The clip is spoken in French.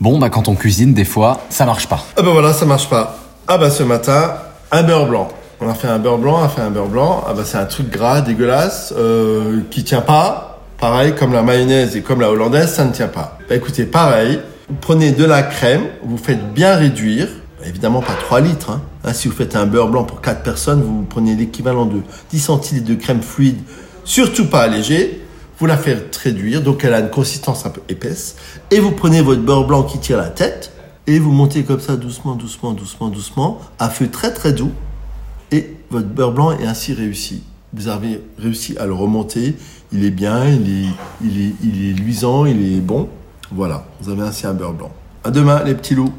Bon, bah quand on cuisine, des fois, ça marche pas. Ah bah voilà, ça marche pas. Ah bah ce matin, un beurre blanc. On a fait un beurre blanc, on a fait un beurre blanc. Ah bah c'est un truc gras, dégueulasse, euh, qui tient pas. Pareil, comme la mayonnaise et comme la hollandaise, ça ne tient pas. Bah écoutez, pareil, vous prenez de la crème, vous faites bien réduire. Bah, évidemment pas 3 litres. Hein. Hein, si vous faites un beurre blanc pour 4 personnes, vous prenez l'équivalent de 10 centilitres de crème fluide, surtout pas allégée vous la faites réduire, donc elle a une consistance un peu épaisse, et vous prenez votre beurre blanc qui tire la tête, et vous montez comme ça doucement, doucement, doucement, doucement, à feu très très doux, et votre beurre blanc est ainsi réussi. Vous avez réussi à le remonter, il est bien, il est, il est, luisant, il est bon. Voilà, vous avez ainsi un beurre blanc. À demain les petits loups.